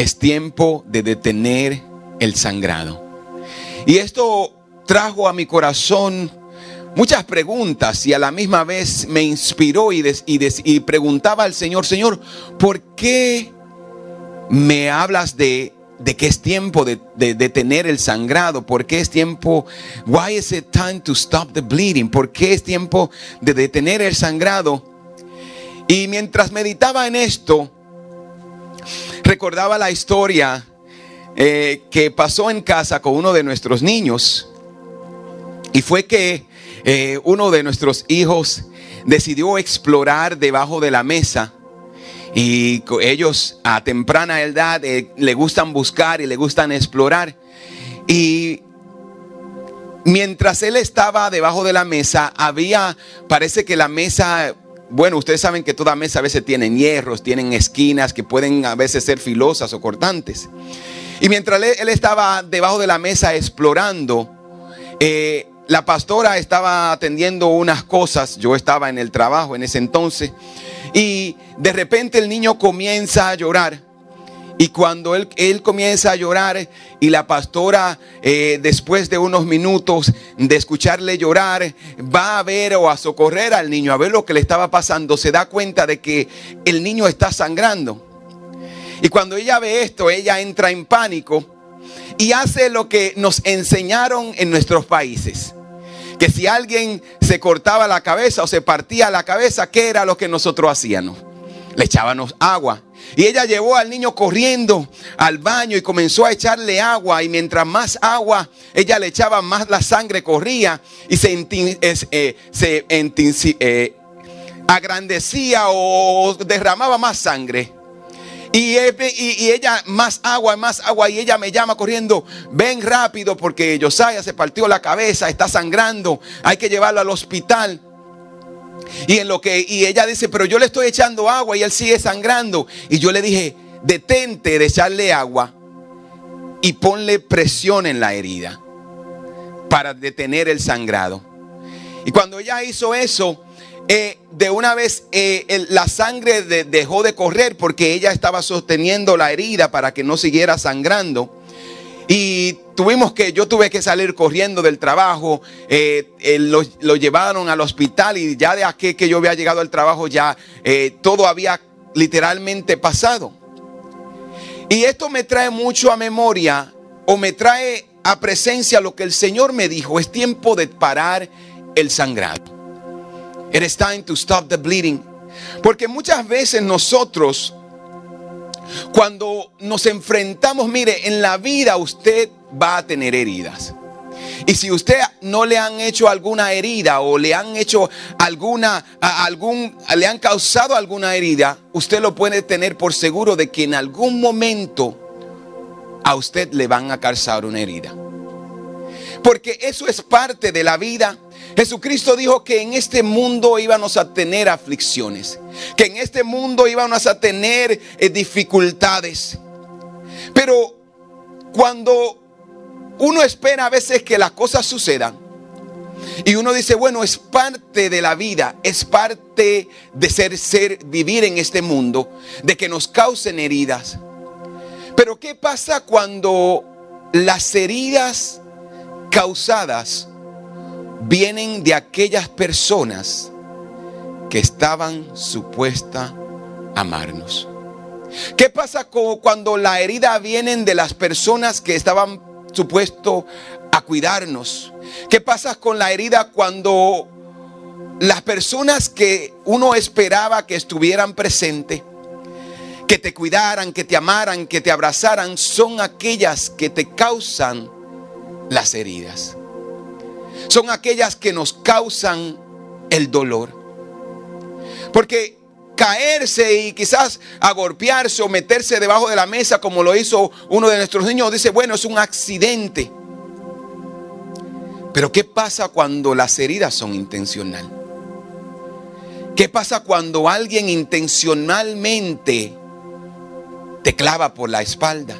es tiempo de detener el sangrado. Y esto trajo a mi corazón muchas preguntas y a la misma vez me inspiró y, y preguntaba al Señor, Señor, ¿por qué me hablas de, de que es tiempo de, detener el sangrado? ¿Por qué es tiempo? Why is it time to stop the bleeding? ¿Por qué es tiempo de detener el sangrado? Y mientras meditaba en esto, recordaba la historia eh, que pasó en casa con uno de nuestros niños. Y fue que eh, uno de nuestros hijos decidió explorar debajo de la mesa. Y ellos a temprana edad eh, le gustan buscar y le gustan explorar. Y mientras él estaba debajo de la mesa, había, parece que la mesa bueno, ustedes saben que toda mesa a veces tienen hierros, tienen esquinas que pueden a veces ser filosas o cortantes. Y mientras él, estaba debajo de la mesa explorando, eh, la pastora estaba atendiendo unas cosas, yo estaba en el trabajo en ese entonces, y de repente el niño comienza a llorar. Y cuando él, comienza a llorar y la pastora, eh, después de unos minutos de escucharle llorar, va a ver o a socorrer al niño, a ver lo que le estaba pasando, se da cuenta de que el niño está sangrando. Y cuando ella ve esto, ella entra en pánico y hace lo que nos enseñaron en nuestros países. Que si alguien se cortaba la cabeza o se partía la cabeza, ¿qué era lo que nosotros hacíamos? Le echábamos agua. Y ella llevó al niño corriendo al baño y comenzó a echarle agua. Y mientras más agua ella le echaba, más la sangre corría y se, eh, se eh, agrandecía o derramaba más sangre. Y, y, ella más agua, más agua. Y ella me llama corriendo, ven rápido porque Josiah se partió la cabeza, está sangrando, hay que llevarlo al hospital. Y en lo que y ella dice, "Pero yo le estoy echando agua y él sigue sangrando." Y yo le dije, "Detente de echarle agua y ponle presión en la herida para detener el sangrado." Y cuando ella hizo eso, eh, de una vez eh, la sangre dejó de correr porque ella estaba sosteniendo la herida para que no siguiera sangrando. Y tuvimos que, yo tuve que salir corriendo del trabajo, eh, lo, llevaron al hospital y ya de aquí que yo había llegado al trabajo ya eh, todo había literalmente pasado. Y esto me trae mucho a memoria o me trae a presencia lo que el Señor me dijo, es tiempo de parar el sangrado. It is time to stop the bleeding. Porque muchas veces nosotros cuando nos enfrentamos, mire, en la vida usted va a tener heridas. Y si usted no le han hecho alguna herida o le han hecho alguna, algún, le han causado alguna herida, usted lo puede tener por seguro de que en algún momento a usted le van a causar una herida. Porque eso es parte de la vida Jesucristo dijo que en este mundo íbamos a tener aflicciones, que en este mundo íbamos a tener eh, dificultades. Pero cuando uno espera a veces que las cosas sucedan y uno dice, bueno, es parte de la vida, es parte de ser ser vivir en este mundo, de que nos causen heridas. Pero ¿qué pasa cuando las heridas causadas vienen de aquellas personas que estaban supuestas a amarnos. ¿Qué pasa cuando la herida vienen de las personas que estaban supuestos a cuidarnos? ¿Qué pasa con la herida cuando las personas que uno esperaba que estuvieran presentes, que te cuidaran, que te amaran, que te abrazaran, son aquellas que te causan las heridas? Son aquellas que nos causan el dolor. Porque caerse y quizás agorpearse o meterse debajo de la mesa como lo hizo uno de nuestros niños, dice, bueno, es un accidente. Pero ¿qué pasa cuando las heridas son intencionales? ¿Qué pasa cuando alguien intencionalmente te clava por la espalda?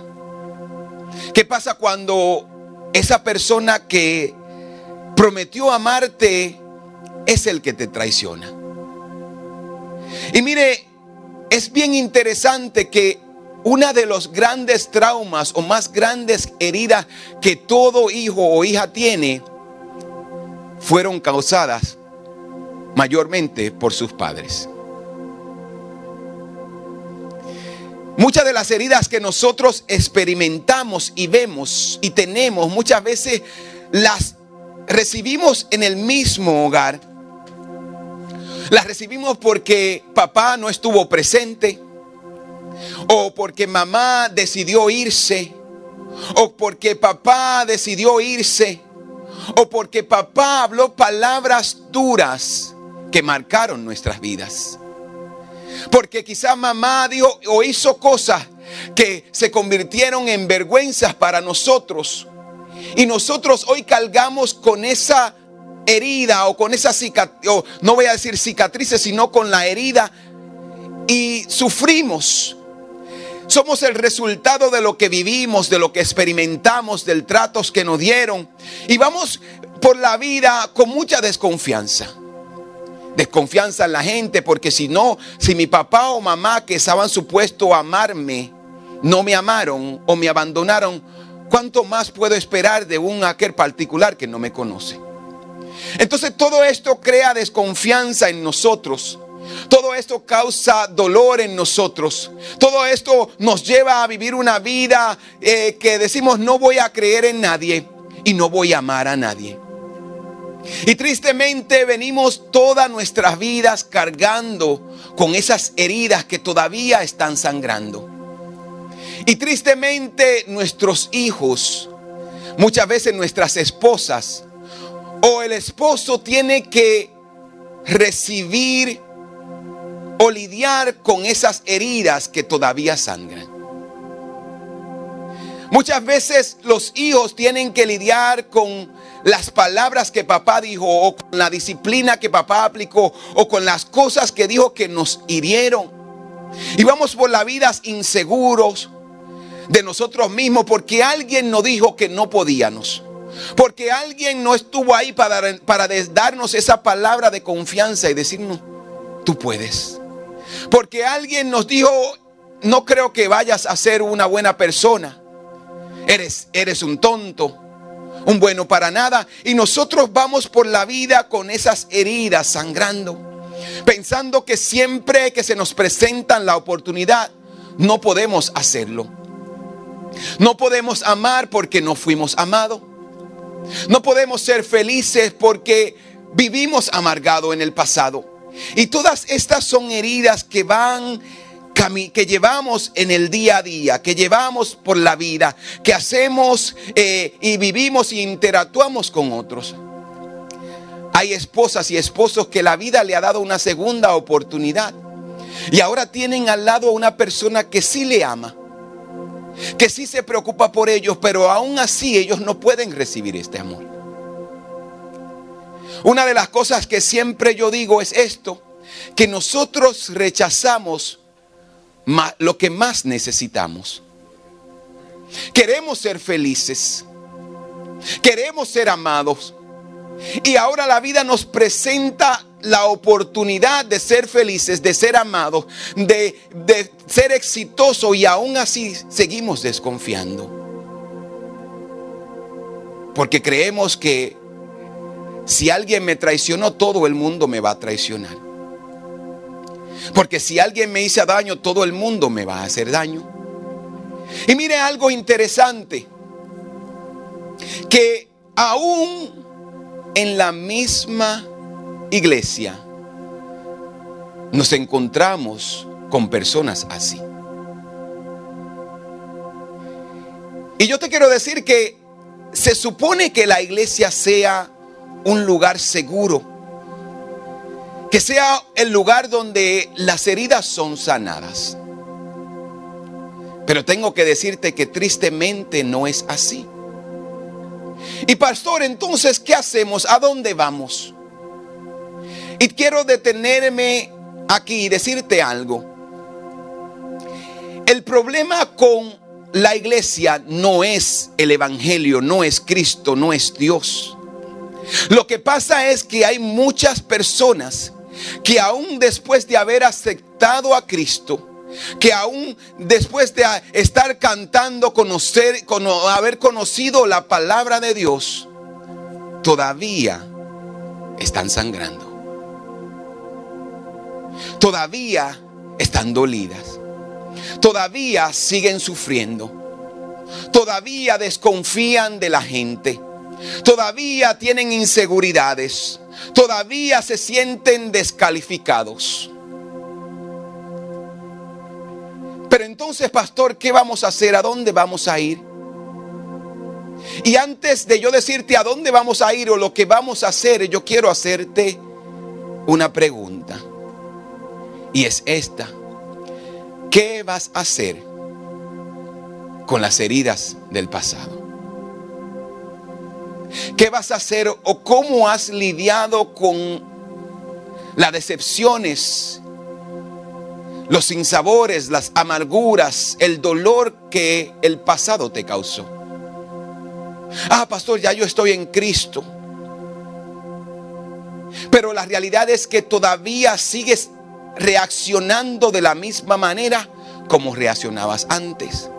¿Qué pasa cuando esa persona que prometió amarte es el que te traiciona. Y mire, es bien interesante que una de los grandes traumas o más grandes heridas que todo hijo o hija tiene fueron causadas mayormente por sus padres. Muchas de las heridas que nosotros experimentamos y vemos y tenemos, muchas veces las recibimos en el mismo hogar. Las recibimos porque papá no estuvo presente, o porque mamá decidió irse, o porque papá decidió irse, o porque papá habló palabras duras que marcaron nuestras vidas. Porque quizá mamá dijo o hizo cosas que se convirtieron en vergüenzas para nosotros. Y nosotros hoy cargamos con esa herida o con esa cicatriz, no voy a decir cicatrices, sino con la herida y sufrimos. Somos el resultado de lo que vivimos, de lo que experimentamos, del tratos que nos dieron. Y vamos por la vida con mucha desconfianza desconfianza en la gente, porque si no, si mi papá o mamá que estaban supuestos a amarme, no me amaron o me abandonaron, ¿cuánto más puedo esperar de un aquel particular que no me conoce? Entonces todo esto crea desconfianza en nosotros. Todo esto causa dolor en nosotros. Todo esto nos lleva a vivir una vida eh, que decimos no voy a creer en nadie y no voy a amar a nadie. Y tristemente venimos todas nuestras vidas cargando con esas heridas que todavía están sangrando. Y tristemente nuestros hijos, muchas veces nuestras esposas o el esposo tiene que recibir o lidiar con esas heridas que todavía sangran. Muchas veces los hijos tienen que lidiar con las palabras que papá dijo o con la disciplina que papá aplicó o con las cosas que dijo que nos hirieron. Y vamos por la vida inseguros de nosotros mismos porque alguien nos dijo que no podíamos. Porque alguien no estuvo ahí para, para darnos esa palabra de confianza y decirnos, tú puedes. Porque alguien nos dijo, no creo que vayas a ser una buena persona. Eres, eres un tonto un bueno para nada. Y nosotros vamos por la vida con esas heridas sangrando, pensando que siempre que se nos presentan la oportunidad, no podemos hacerlo. No podemos amar porque no fuimos amados. No podemos ser felices porque vivimos amargado en el pasado. Y todas estas son heridas que van que llevamos en el día a día, que llevamos por la vida, que hacemos eh, y vivimos y interactuamos con otros. Hay esposas y esposos que la vida le ha dado una segunda oportunidad y ahora tienen al lado a una persona que sí le ama, que sí se preocupa por ellos, pero aún así ellos no pueden recibir este amor. Una de las cosas que siempre yo digo es esto, que nosotros rechazamos lo que más necesitamos. Queremos ser felices. Queremos ser amados. Y ahora la vida nos presenta la oportunidad de ser felices, de ser amados, de, de ser exitosos y aún así seguimos desconfiando. Porque creemos que si alguien me traicionó, todo el mundo me va a traicionar. Porque si alguien me hizo daño, todo el mundo me va a hacer daño. Y mire algo interesante, que aún en la misma iglesia nos encontramos con personas así. Y yo te quiero decir que se supone que la iglesia sea un lugar seguro que sea el lugar donde las heridas son sanadas. Pero tengo que decirte que tristemente no es así. Y pastor, entonces, ¿qué hacemos? ¿A dónde vamos? Y quiero detenerme aquí y decirte algo. El problema con la iglesia no es el Evangelio, no es Cristo, no es Dios. Lo que pasa es que hay muchas personas que aún después de haber aceptado a Cristo, que aún después de estar cantando, conocer, haber conocido la palabra de Dios, todavía están sangrando. Todavía están dolidas. Todavía siguen sufriendo. Todavía desconfían de la gente. Todavía tienen inseguridades. Todavía se sienten descalificados. Pero entonces, pastor, ¿qué vamos a hacer? ¿A dónde vamos a ir? Y antes de yo decirte a dónde vamos a ir o lo que vamos a hacer, yo quiero hacerte una pregunta. Y es esta. ¿Qué vas a hacer con las heridas del pasado? ¿Qué vas a hacer o cómo has lidiado con las decepciones los sinsabores, las amarguras, el dolor que el pasado te causó. Ah, pastor, ya yo estoy en Cristo. Pero la realidad es que todavía sigues reaccionando de la misma manera como reaccionabas antes.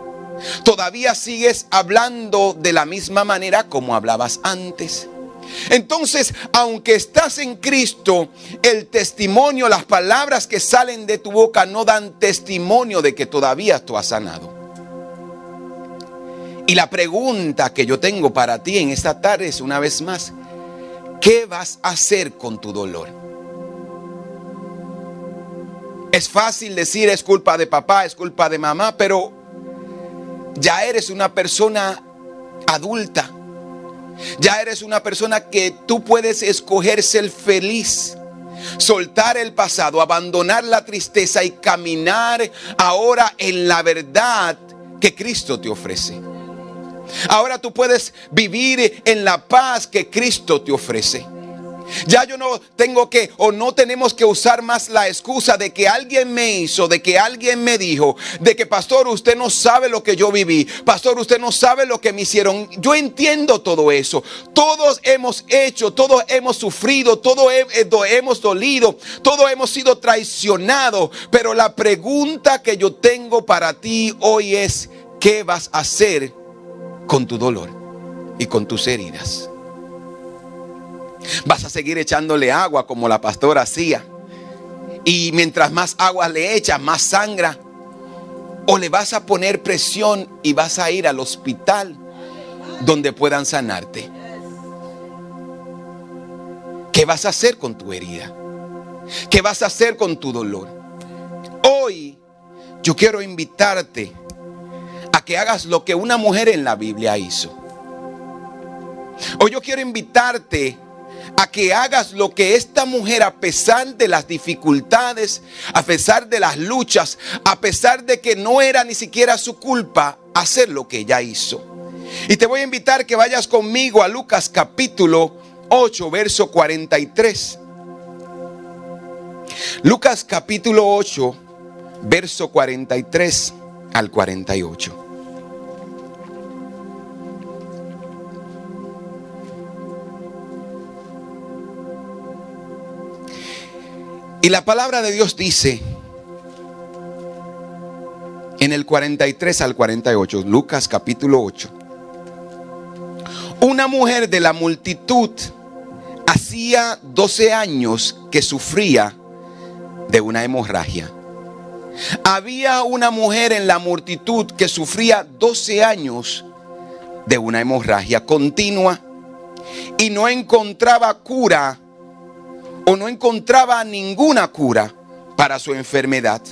Todavía sigues hablando de la misma manera como hablabas antes. Entonces, aunque estás en Cristo, el testimonio, las palabras que salen de tu boca no dan testimonio de que todavía tú has sanado. Y la pregunta que yo tengo para ti en esta tarde es una vez más, ¿qué vas a hacer con tu dolor? Es fácil decir es culpa de papá, es culpa de mamá, pero ya eres una persona adulta ya eres una persona que tú puedes escoger ser feliz. Soltar el pasado, abandonar la tristeza y caminar ahora en la verdad que Cristo te ofrece. Ahora tú puedes vivir en la paz que Cristo te ofrece. Ya yo no tengo que o no tenemos que usar más la excusa de que alguien me hizo, de que alguien me dijo, de que pastor usted no sabe lo que yo viví, pastor usted no sabe lo que me hicieron. Yo entiendo todo eso. Todos hemos hecho, todos hemos sufrido, todos eh, hemos dolido, todos hemos sido traicionados. Pero la pregunta que yo tengo para ti hoy es, ¿qué vas a hacer con tu dolor y con tus heridas? Vas a seguir echándole agua como la pastora hacía. Y mientras más agua le echas, más sangra. O le vas a poner presión y vas a ir al hospital donde puedan sanarte. ¿Qué vas a hacer con tu herida? ¿Qué vas a hacer con tu dolor? Hoy yo quiero invitarte a que hagas lo que una mujer en la Biblia hizo. Hoy yo quiero invitarte a que hagas lo que esta mujer, a pesar de las dificultades, a pesar de las luchas, a pesar de que no era ni siquiera su culpa, hacer lo que ella hizo. Y te voy a invitar que vayas conmigo a Lucas capítulo 8, verso 43. Lucas capítulo 8, verso 43 al 48. Y la palabra de Dios dice en el 43 al 48, Lucas capítulo 8, una mujer de la multitud hacía 12 años que sufría de una hemorragia. Había una mujer en la multitud que sufría 12 años de una hemorragia continua y no encontraba cura o no encontraba ninguna cura para su enfermedad.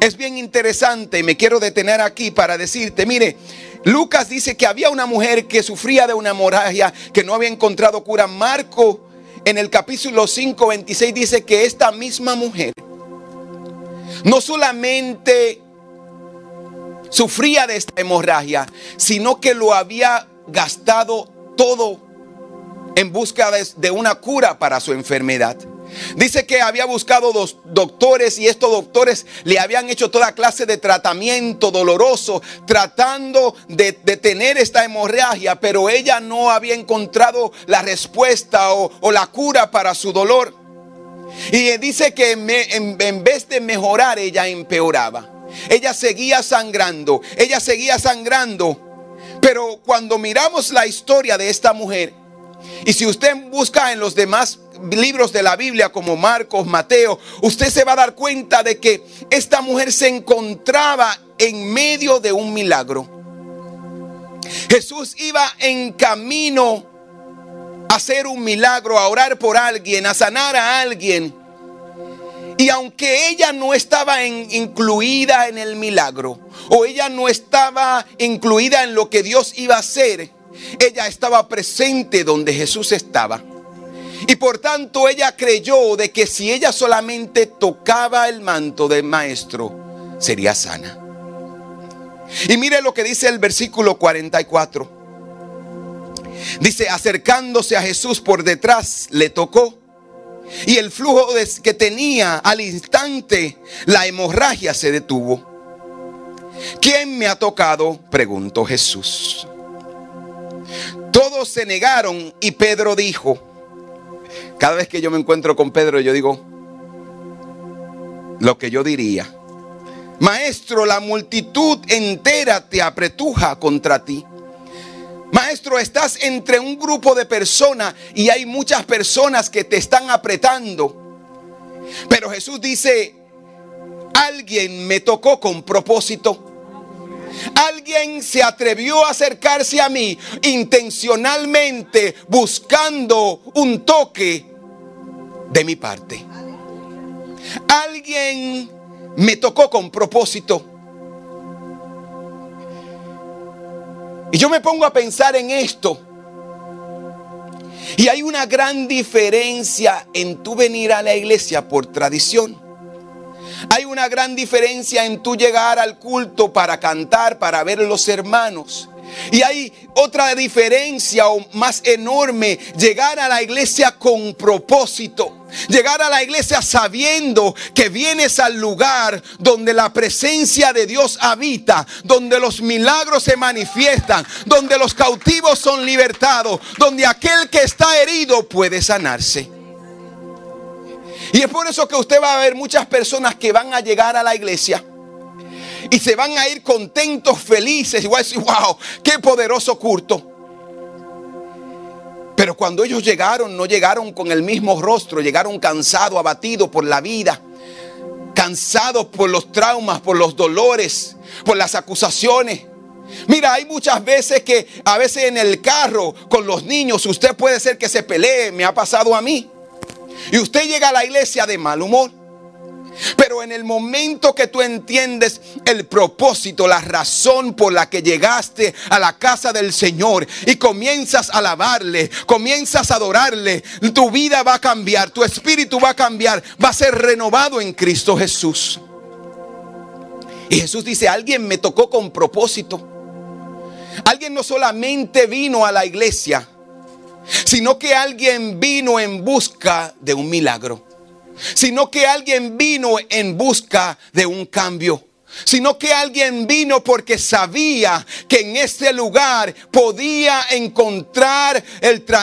Es bien interesante y me quiero detener aquí para decirte, mire, Lucas dice que había una mujer que sufría de una hemorragia, que no había encontrado cura. Marco en el capítulo 5, 26 dice que esta misma mujer no solamente sufría de esta hemorragia, sino que lo había gastado todo en busca de, una cura para su enfermedad. Dice que había buscado dos doctores y estos doctores le habían hecho toda clase de tratamiento doloroso tratando de detener esta hemorragia, pero ella no había encontrado la respuesta o, la cura para su dolor. Y dice que en vez de mejorar, ella empeoraba. Ella seguía sangrando, ella seguía sangrando. Pero cuando miramos la historia de esta mujer, y si usted busca en los demás libros de la Biblia como Marcos, Mateo, usted se va a dar cuenta de que esta mujer se encontraba en medio de un milagro. Jesús iba en camino a hacer un milagro, a orar por alguien, a sanar a alguien. Y aunque ella no estaba incluida en el milagro, o ella no estaba incluida en lo que Dios iba a hacer, ella estaba presente donde Jesús estaba. Y por tanto ella creyó de que si ella solamente tocaba el manto del maestro, sería sana. Y mire lo que dice el versículo 44. Dice, acercándose a Jesús por detrás, le tocó. Y el flujo que tenía al instante, la hemorragia se detuvo. ¿Quién me ha tocado? Preguntó Jesús. Se negaron y Pedro dijo, cada vez que yo me encuentro con Pedro yo digo lo que yo diría. Maestro, la multitud entera te apretuja contra ti. Maestro, estás entre un grupo de personas y hay muchas personas que te están apretando. Pero Jesús dice, alguien me tocó con propósito. Alguien se atrevió a acercarse a mí intencionalmente buscando un toque de mi parte. Alguien me tocó con propósito. Y yo me pongo a pensar en esto. Y hay una gran diferencia en tu venir a la iglesia por tradición. Hay una gran diferencia en tu llegar al culto para cantar, para ver a los hermanos. Y hay otra diferencia o más enorme, llegar a la iglesia con propósito. Llegar a la iglesia sabiendo que vienes al lugar donde la presencia de Dios habita, donde los milagros se manifiestan, donde los cautivos son libertados, donde aquel que está herido puede sanarse. Y es por eso que usted va a ver muchas personas que van a llegar a la iglesia y se van a ir contentos, felices. Y voy a decir, wow, qué poderoso culto. Pero cuando ellos llegaron, no llegaron con el mismo rostro, llegaron cansados, abatidos por la vida, cansados por los traumas, por los dolores, por las acusaciones. Mira, hay muchas veces que a veces en el carro con los niños usted puede ser que se pelee, me ha pasado a mí. Y usted llega a la iglesia de mal humor. Pero en el momento que tú entiendes el propósito, la razón por la que llegaste a la casa del Señor y comienzas a alabarle, comienzas a adorarle, tu vida va a cambiar, tu espíritu va a cambiar, va a ser renovado en Cristo Jesús. Y Jesús dice, alguien me tocó con propósito. Alguien no solamente vino a la iglesia, sino que alguien vino en busca de un milagro, sino que alguien vino en busca de un cambio sino que alguien vino porque sabía que en este lugar podía encontrar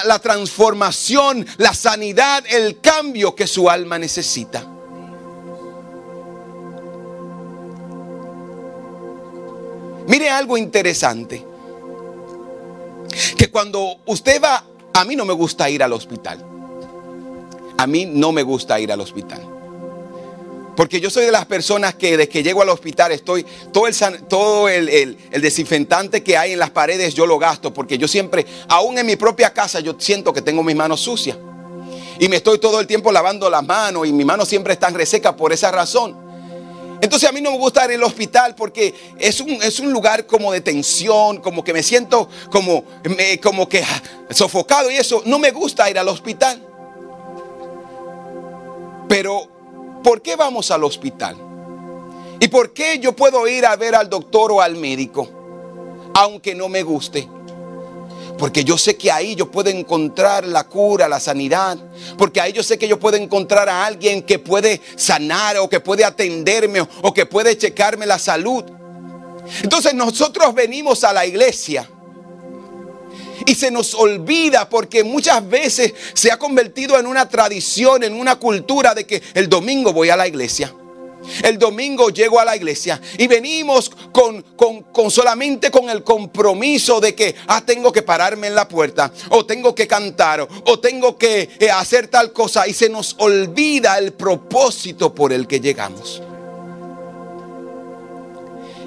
la transformación, la sanidad, el cambio que su alma necesita. Mire algo interesante, que cuando usted va a mí no me gusta ir al hospital. A mí no me gusta ir al hospital. Porque yo soy de las personas que desde que llego al hospital estoy, todo, el, todo el, desinfectante que hay en las paredes yo lo gasto. Porque yo siempre, aún en mi propia casa, yo siento que tengo mis manos sucias. Y me estoy todo el tiempo lavando las manos y mis manos siempre están resecas por esa razón. Entonces a mí no me gusta ir al hospital porque es un, es un lugar como de tensión, como que me siento como, como que ah, sofocado y eso. No me gusta ir al hospital. Pero, ¿por qué vamos al hospital? ¿Y por qué yo puedo ir a ver al doctor o al médico? Aunque no me guste. Porque yo sé que ahí yo puedo encontrar la cura, la sanidad. Porque ahí yo sé que yo puedo encontrar a alguien que puede sanar o que puede atenderme o que puede checarme la salud. Entonces nosotros venimos a la iglesia. Y se nos olvida porque muchas veces se ha convertido en una tradición, en una cultura de que el domingo voy a la iglesia. El domingo llego a la iglesia y venimos con, con, solamente con el compromiso de que ah, tengo que pararme en la puerta, o tengo que cantar, o tengo que eh, hacer tal cosa, y se nos olvida el propósito por el que llegamos.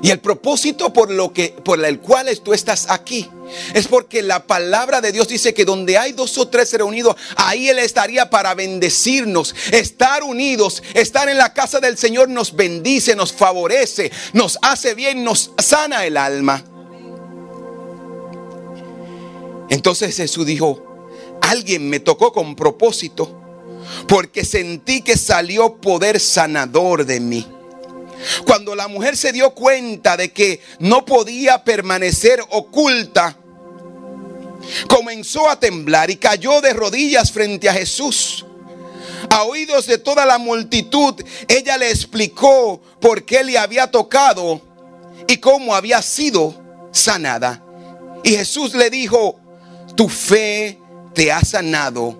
Y el propósito por lo que por el cual tú estás aquí es porque la palabra de Dios dice que donde hay dos o tres reunidos, ahí él estaría para bendecirnos. Estar unidos, estar en la casa del Señor nos bendice, nos favorece, nos hace bien, nos sana el alma. Entonces Jesús dijo, alguien me tocó con propósito porque sentí que salió poder sanador de mí. Cuando la mujer se dio cuenta de que no podía permanecer oculta, comenzó a temblar y cayó de rodillas frente a Jesús. A oídos de toda la multitud, ella le explicó por qué le había tocado y cómo había sido sanada. Y Jesús le dijo, tu fe te ha sanado,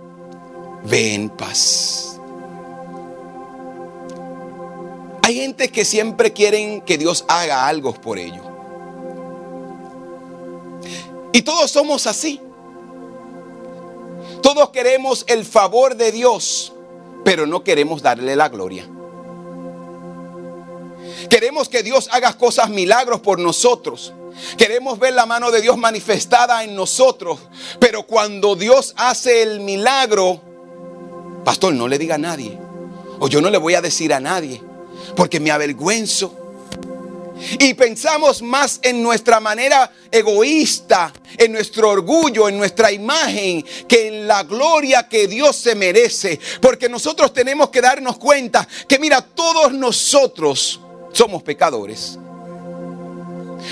ve en paz. Hay gente que siempre quieren que Dios haga algo por ellos. Y todos somos así. Todos queremos el favor de Dios, pero no queremos darle la gloria. Queremos que Dios haga cosas milagros por nosotros. Queremos ver la mano de Dios manifestada en nosotros. Pero cuando Dios hace el milagro, pastor, no le diga a nadie. O yo no le voy a decir a nadie porque me avergüenzo. Y pensamos más en nuestra manera egoísta, en nuestro orgullo, en nuestra imagen, que en la gloria que Dios se merece. Porque nosotros tenemos que darnos cuenta que mira, todos nosotros somos pecadores.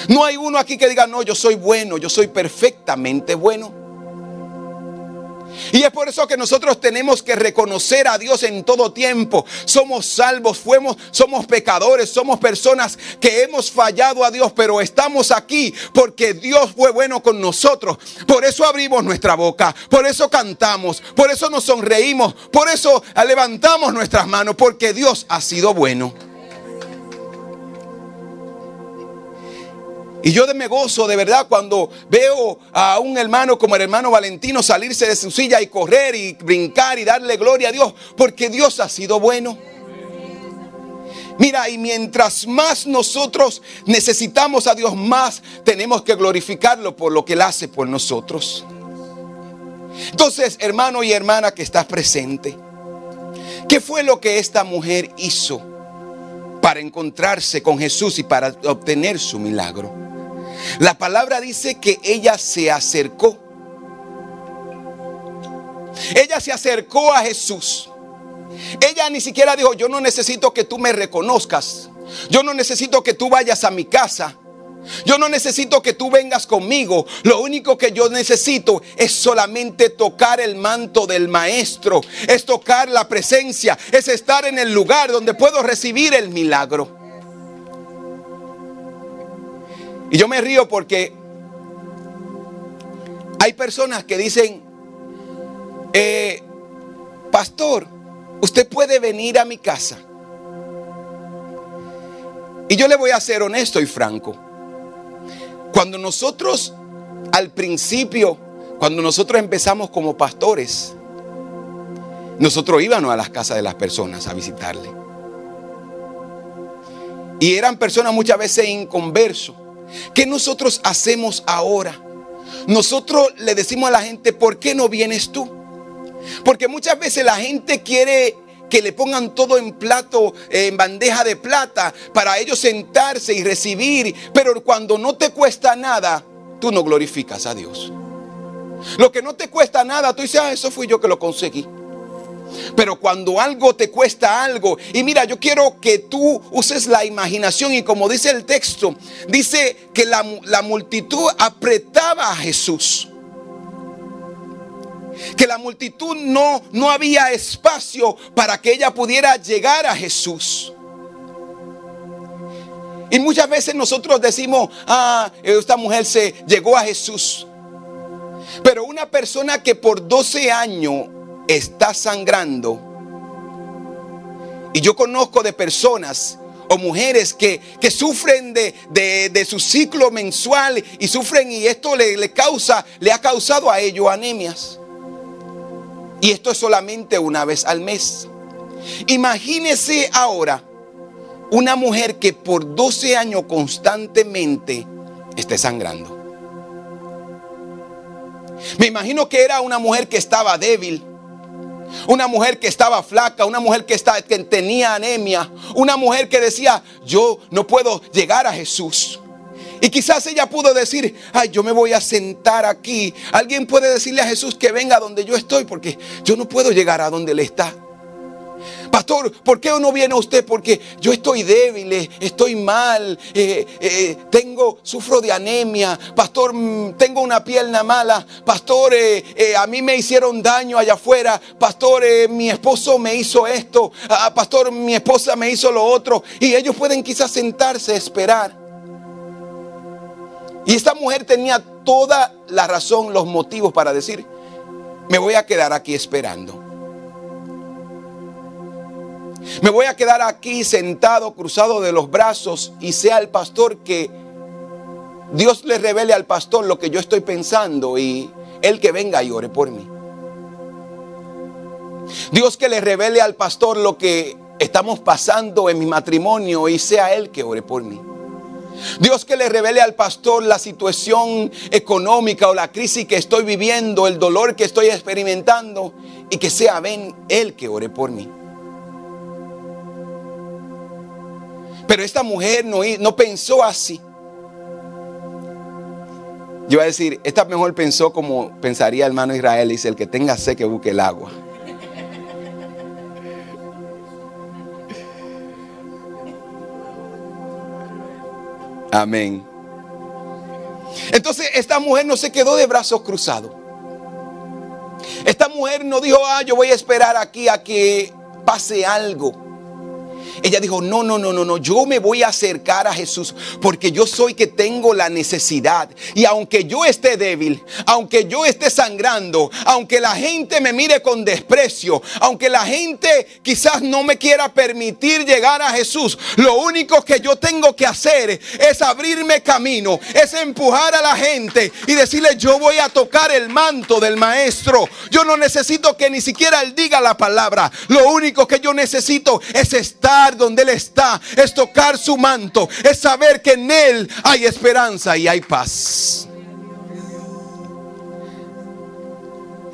No hay uno aquí que diga, no, yo soy bueno, yo soy perfectamente bueno. Y es por eso que nosotros tenemos que reconocer a Dios en todo tiempo. Somos salvos, fuimos, somos pecadores, somos personas que hemos fallado a Dios, pero estamos aquí porque Dios fue bueno con nosotros. Por eso abrimos nuestra boca, por eso cantamos, por eso nos sonreímos, por eso levantamos nuestras manos, porque Dios ha sido bueno. Y yo me gozo de verdad cuando veo a un hermano como el hermano Valentino salirse de su silla y correr y brincar y darle gloria a Dios, porque Dios ha sido bueno. Mira, y mientras más nosotros necesitamos a Dios, más tenemos que glorificarlo por lo que Él hace por nosotros. Entonces, hermano y hermana que estás presente, ¿qué fue lo que esta mujer hizo para encontrarse con Jesús y para obtener su milagro? La palabra dice que ella se acercó. Ella se acercó a Jesús. Ella ni siquiera dijo, yo no necesito que tú me reconozcas. Yo no necesito que tú vayas a mi casa. Yo no necesito que tú vengas conmigo. Lo único que yo necesito es solamente tocar el manto del maestro. Es tocar la presencia. Es estar en el lugar donde puedo recibir el milagro. Y yo me río porque hay personas que dicen, eh, pastor, usted puede venir a mi casa. Y yo le voy a ser honesto y franco. Cuando nosotros al principio, cuando nosotros empezamos como pastores, nosotros íbamos a las casas de las personas a visitarle. Y eran personas muchas veces inconversos. ¿Qué nosotros hacemos ahora? Nosotros le decimos a la gente, ¿por qué no vienes tú? Porque muchas veces la gente quiere que le pongan todo en plato, en bandeja de plata, para ellos sentarse y recibir. Pero cuando no te cuesta nada, tú no glorificas a Dios. Lo que no te cuesta nada, tú dices, ah, eso fui yo que lo conseguí. Pero cuando algo te cuesta algo, y mira, yo quiero que tú uses la imaginación y como dice el texto, dice que la, multitud apretaba a Jesús. Que la multitud no, no había espacio para que ella pudiera llegar a Jesús. Y muchas veces nosotros decimos, ah, esta mujer se llegó a Jesús. Pero una persona que por 12 años está sangrando, y yo conozco de personas o mujeres que, sufren de, su ciclo mensual y sufren y esto le, le causa, le ha causado a ellos anemias. Y esto es solamente una vez al mes. Imagínese ahora una mujer que por 12 años constantemente esté sangrando. Me imagino que era una mujer que estaba débil, una mujer que estaba flaca, una mujer que, que tenía anemia, una mujer que decía, yo no puedo llegar a Jesús. Y quizás ella pudo decir, ay, yo me voy a sentar aquí. Alguien puede decirle a Jesús que venga donde yo estoy porque yo no puedo llegar a donde él está. Pastor, ¿por qué no viene usted? Porque yo estoy débil, eh, estoy mal, eh, eh, tengo, sufro de anemia. Pastor, mm, tengo una pierna mala. Pastor, a mí me hicieron daño allá afuera. Pastor, mi esposo me hizo esto. Ah, pastor, mi esposa me hizo lo otro. Y ellos pueden quizás sentarse, esperar. Y esta mujer tenía toda la razón, los motivos para decir, me voy a quedar aquí esperando. Me voy a quedar aquí sentado, cruzado de los brazos y sea el pastor que Dios le revele al pastor lo que yo estoy pensando y él que venga y ore por mí. Dios que le revele al pastor lo que estamos pasando en mi matrimonio y sea él que ore por mí. Dios que le revele al pastor la situación económica o la crisis que estoy viviendo, el dolor que estoy experimentando y que sea ven él que ore por mí. Pero esta mujer no, no pensó así. Yo voy a decir, esta mejor pensó como pensaría el hermano Israel, dice, el que tenga sed que busque el agua. Amén. Entonces esta mujer no se quedó de brazos cruzados. Esta mujer no dijo, ah, yo voy a esperar aquí a que pase algo. Ella dijo, no, no, no, no, no, yo me voy a acercar a Jesús porque yo soy que tengo la necesidad. Y aunque yo esté débil, aunque yo esté sangrando, aunque la gente me mire con desprecio, aunque la gente quizás no me quiera permitir llegar a Jesús, lo único que yo tengo que hacer es abrirme camino, es empujar a la gente y decirle, yo voy a tocar el manto del maestro. Yo no necesito que ni siquiera él diga la palabra. Lo único que yo necesito es estar donde Él está, es tocar su manto, es saber que en Él hay esperanza y hay paz.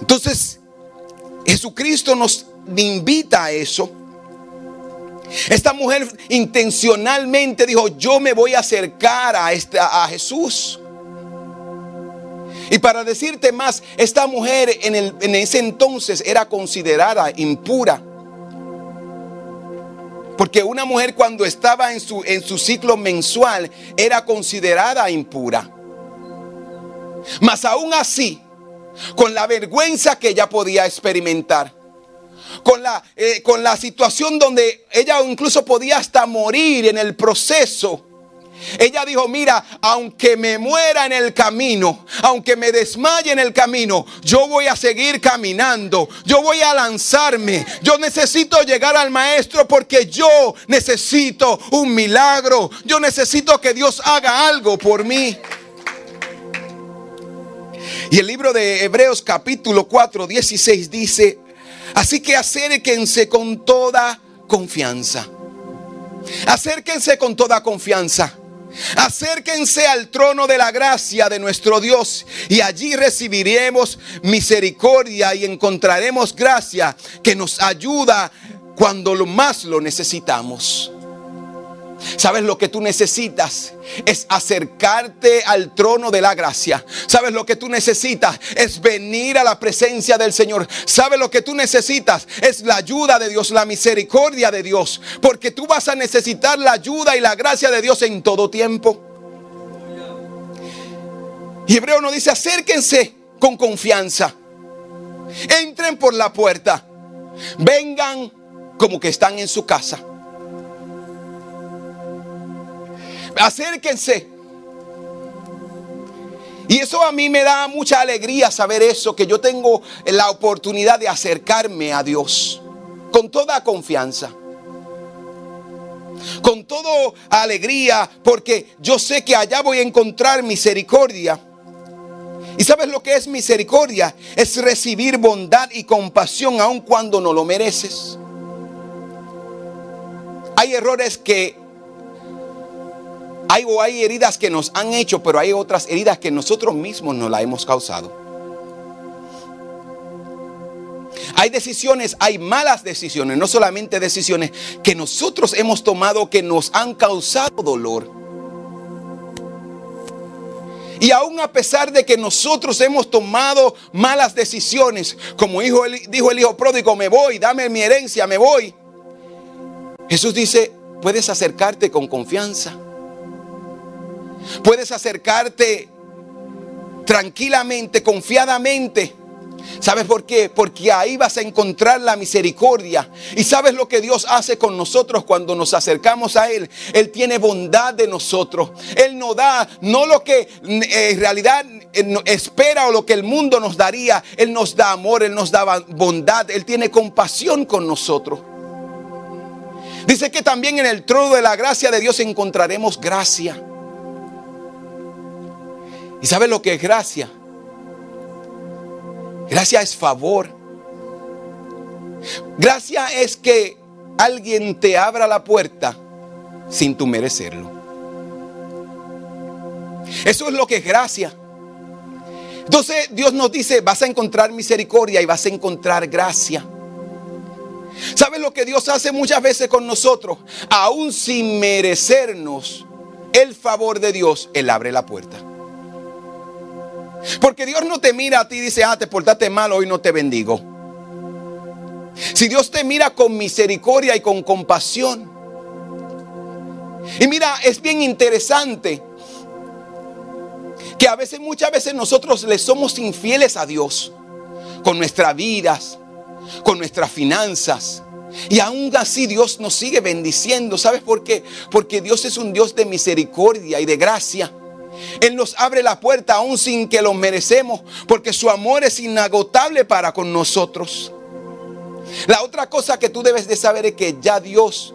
Entonces, Jesucristo nos invita a eso. Esta mujer intencionalmente dijo, yo me voy a acercar a, a Jesús. Y para decirte más, esta mujer en, en ese entonces era considerada impura. Porque una mujer cuando estaba en su, en su ciclo mensual era considerada impura. Mas aún así, con la vergüenza que ella podía experimentar, con la, eh, con la situación donde ella incluso podía hasta morir en el proceso, ella dijo, mira, aunque me muera en el camino, aunque me desmaye en el camino, yo voy a seguir caminando, yo voy a lanzarme, yo necesito llegar al maestro porque yo necesito un milagro, yo necesito que Dios haga algo por mí. Y el libro de Hebreos capítulo 4, 16 dice, así que acérquense con toda confianza. Acérquense con toda confianza Acérquense al trono de la gracia de nuestro Dios y allí recibiremos misericordia y encontraremos gracia que nos ayuda cuando lo más lo necesitamos. ¿Sabes lo que tú necesitas? Es acercarte al trono de la gracia. ¿Sabes lo que tú necesitas? Es venir a la presencia del Señor. ¿Sabes lo que tú necesitas? Es la ayuda de Dios, la misericordia de Dios. Porque tú vas a necesitar la ayuda y la gracia de Dios en todo tiempo. Y Hebreo nos dice, acérquense con confianza. Entren por la puerta. Vengan como que están en su casa. Acérquense. Y eso a mí me da mucha alegría saber eso, que yo tengo la oportunidad de acercarme a Dios con toda confianza. Con toda alegría, porque yo sé que allá voy a encontrar misericordia. ¿Y sabes lo que es misericordia? Es recibir bondad y compasión aun cuando no lo mereces. Hay errores que hay heridas que nos han hecho, pero hay otras heridas que nosotros mismos nos las hemos causado. Hay decisiones, hay malas decisiones, no solamente decisiones que nosotros hemos tomado que nos han causado dolor. Y aún a pesar de que nosotros hemos tomado malas decisiones, como dijo el hijo pródigo, me voy, dame mi herencia, me voy. Jesús dice, puedes acercarte con confianza. Puedes acercarte tranquilamente, confiadamente. ¿Sabes por qué? Porque ahí vas a encontrar la misericordia. Y sabes lo que Dios hace con nosotros cuando nos acercamos a Él. Él tiene bondad de nosotros. Él nos da no lo que eh, en realidad eh, espera o lo que el mundo nos daría. Él nos da amor, Él nos da bondad. Él tiene compasión con nosotros. Dice que también en el trono de la gracia de Dios encontraremos gracia. ¿Y sabes lo que es gracia? Gracia es favor. Gracia es que alguien te abra la puerta sin tu merecerlo. Eso es lo que es gracia. Entonces Dios nos dice, vas a encontrar misericordia y vas a encontrar gracia. ¿Sabes lo que Dios hace muchas veces con nosotros? Aún sin merecernos el favor de Dios, Él abre la puerta. Porque Dios no te mira a ti y dice, ah, te portaste mal, hoy no te bendigo. Si Dios te mira con misericordia y con compasión. Y mira, es bien interesante que a veces, muchas veces nosotros le somos infieles a Dios con nuestras vidas, con nuestras finanzas. Y aún así Dios nos sigue bendiciendo. ¿Sabes por qué? Porque Dios es un Dios de misericordia y de gracia. Él nos abre la puerta aún sin que lo merecemos, porque su amor es inagotable para con nosotros. La otra cosa que tú debes de saber es que ya Dios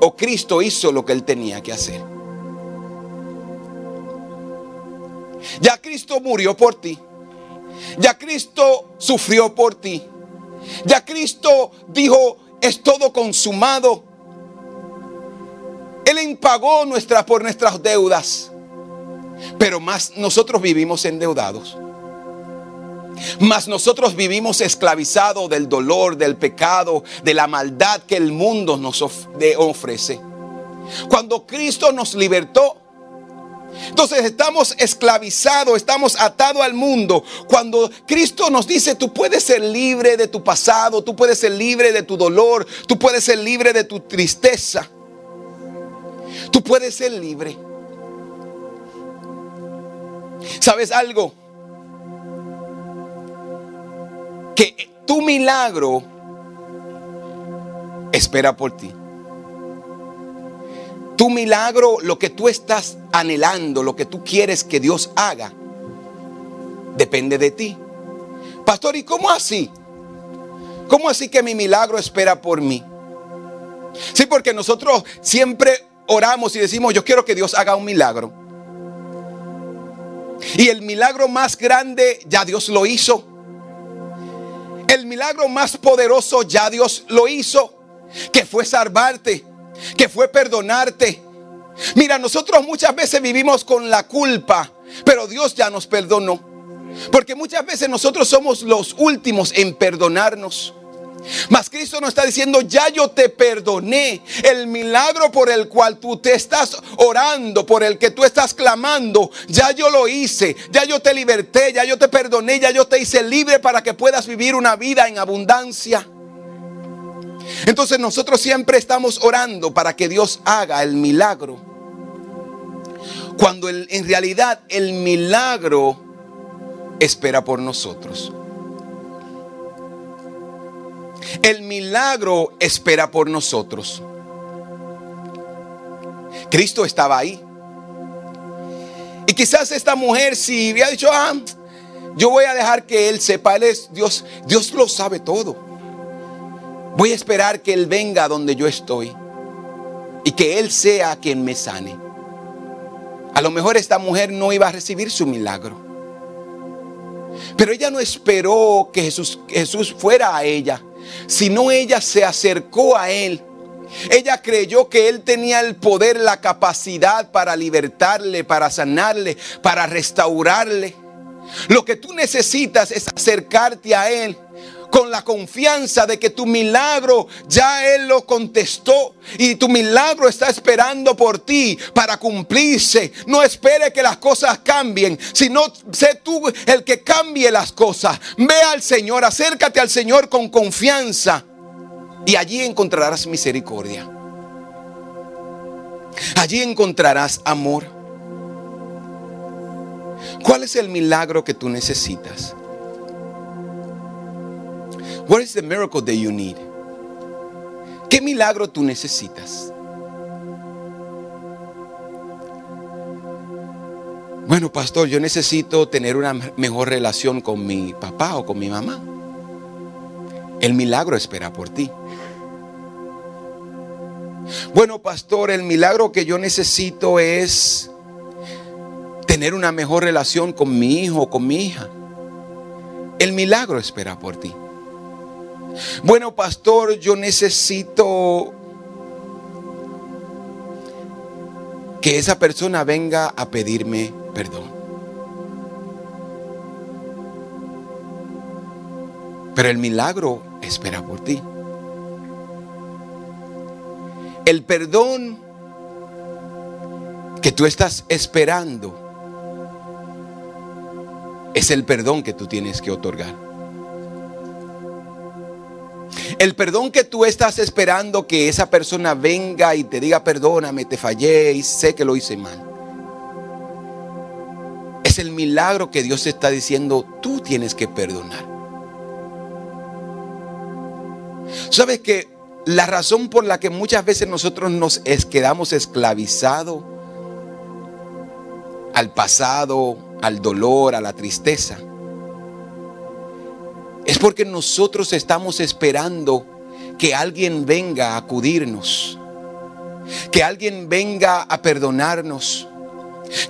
o Cristo hizo lo que él tenía que hacer. Ya Cristo murió por ti. Ya Cristo sufrió por ti. Ya Cristo dijo, es todo consumado. Él impagó nuestra, por nuestras deudas. Pero más nosotros vivimos endeudados. Más nosotros vivimos esclavizados del dolor, del pecado, de la maldad que el mundo nos ofrece. Cuando Cristo nos libertó, entonces estamos esclavizados, estamos atados al mundo. Cuando Cristo nos dice, tú puedes ser libre de tu pasado, tú puedes ser libre de tu dolor, tú puedes ser libre de tu tristeza. Tú puedes ser libre. ¿Sabes algo? Que tu milagro espera por ti. Tu milagro, lo que tú estás anhelando, lo que tú quieres que Dios haga, depende de ti. Pastor, ¿y cómo así? ¿Cómo así que mi milagro espera por mí? Sí, porque nosotros siempre oramos y decimos, yo quiero que Dios haga un milagro. Y el milagro más grande ya Dios lo hizo. El milagro más poderoso ya Dios lo hizo. Que fue salvarte. Que fue perdonarte. Mira, nosotros muchas veces vivimos con la culpa. Pero Dios ya nos perdonó. Porque muchas veces nosotros somos los últimos en perdonarnos. Mas Cristo nos está diciendo, ya yo te perdoné. El milagro por el cual tú te estás orando, por el que tú estás clamando, ya yo lo hice. Ya yo te liberté, ya yo te perdoné, ya yo te hice libre para que puedas vivir una vida en abundancia. Entonces nosotros siempre estamos orando para que Dios haga el milagro. Cuando en realidad el milagro espera por nosotros. El milagro espera por nosotros. Cristo estaba ahí. Y quizás esta mujer si hubiera dicho, ah, yo voy a dejar que él sepa, él es Dios, Dios lo sabe todo. Voy a esperar que él venga donde yo estoy y que él sea quien me sane. A lo mejor esta mujer no iba a recibir su milagro. Pero ella no esperó que Jesús, Jesús fuera a ella, sino ella se acercó a él ella creyó que Él tenía el poder, la capacidad para libertarle, para sanarle, para restaurarle. Lo que tú necesitas es acercarte a Él con la confianza de que tu milagro ya Él lo contestó y tu milagro está esperando por ti para cumplirse. No espere que las cosas cambien, sino sé tú el que cambie las cosas. Ve al Señor, acércate al Señor con confianza y allí encontrarás misericordia. Allí encontrarás amor. ¿Cuál es el milagro que tú necesitas? What is the miracle that you need? ¿Qué milagro tú necesitas? Bueno, pastor, yo necesito tener una mejor relación con mi papá o con mi mamá. El milagro espera por ti. Bueno, pastor, el milagro que yo necesito es tener una mejor relación con mi hijo o con mi hija. El milagro espera por ti. Bueno, pastor, yo necesito que esa persona venga a pedirme perdón. Pero el milagro espera por ti. El perdón que tú estás esperando es el perdón que tú tienes que otorgar. El perdón que tú estás esperando que esa persona venga y te diga perdóname, te fallé y sé que lo hice mal. Es el milagro que Dios está diciendo, tú tienes que perdonar. ¿Sabes que la razón por la que muchas veces nosotros nos quedamos esclavizados al pasado, al dolor, a la tristeza, es porque nosotros estamos esperando que alguien venga a acudirnos, que alguien venga a perdonarnos,